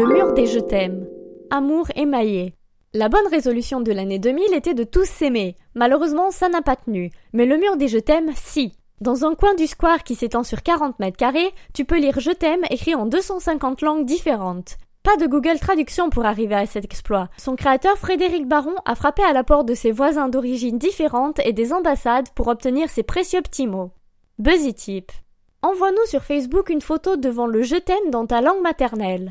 Le mur des je t'aime. Amour émaillé. La bonne résolution de l'année 2000 était de tous s'aimer. Malheureusement, ça n'a pas tenu. Mais le mur des je t'aime, si. Dans un coin du square qui s'étend sur 40 mètres carrés, tu peux lire Je t'aime écrit en 250 langues différentes. Pas de Google Traduction pour arriver à cet exploit. Son créateur Frédéric Baron a frappé à la porte de ses voisins d'origine différentes et des ambassades pour obtenir ces précieux petits mots. Buzzy Tip. Envoie-nous sur Facebook une photo devant le Je t'aime dans ta langue maternelle.